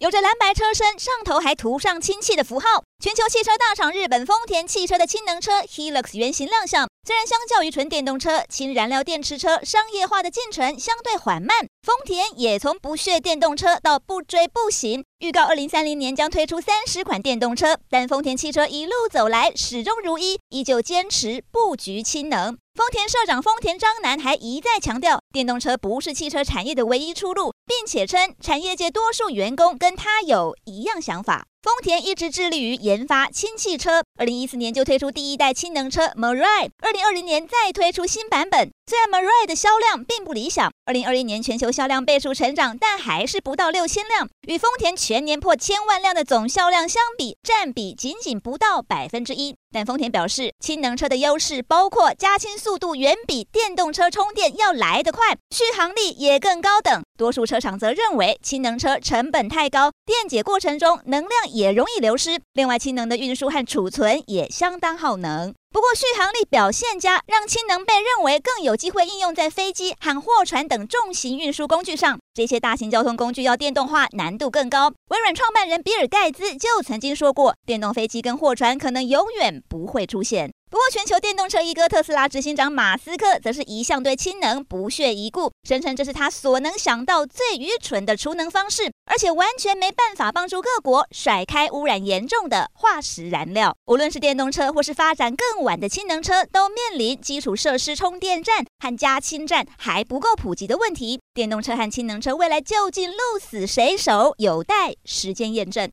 有着蓝白车身，上头还涂上氢气的符号。全球汽车大厂日本丰田汽车的氢能车 Hilux 原型亮相。虽然相较于纯电动车，氢燃料电池车商业化的进程相对缓慢，丰田也从不屑电动车到不追不行，预告二零三零年将推出三十款电动车。但丰田汽车一路走来始终如一，依旧坚持布局氢能。丰田社长丰田章男还一再强调，电动车不是汽车产业的唯一出路，并且称产业界多数员工跟他有一样想法。丰田一直致力于研发氢汽车，二零一四年就推出第一代氢能车 Mirai，二零二零年再推出新版本。虽然 Mirai 的销量并不理想，二零二一年全球销量倍数成长，但还是不到六千辆，与丰田全年破千万辆的总销量相比，占比仅仅不到百分之一。但丰田表示，氢能车的优势包括加氢速度远比电动车充电要来得快，续航力也更高等。多数车厂则认为氢能车成本太高，电解过程中能量也容易流失。另外，氢能的运输和储存也相当耗能。不过，续航力表现佳，让氢能被认为更有机会应用在飞机和货船等重型运输工具上。这些大型交通工具要电动化难度更高。微软创办人比尔盖茨就曾经说过，电动飞机跟货船可能永远不会出现。不过，全球电动车一哥特斯拉执行长马斯克则是一向对氢能不屑一顾，声称这是他所能想到最愚蠢的储能方式，而且完全没办法帮助各国甩开污染严重的化石燃料。无论是电动车或是发展更晚的氢能车，都面临基础设施充电站和加氢站还不够普及的问题。电动车和氢能车未来究竟鹿死谁手，有待时间验证。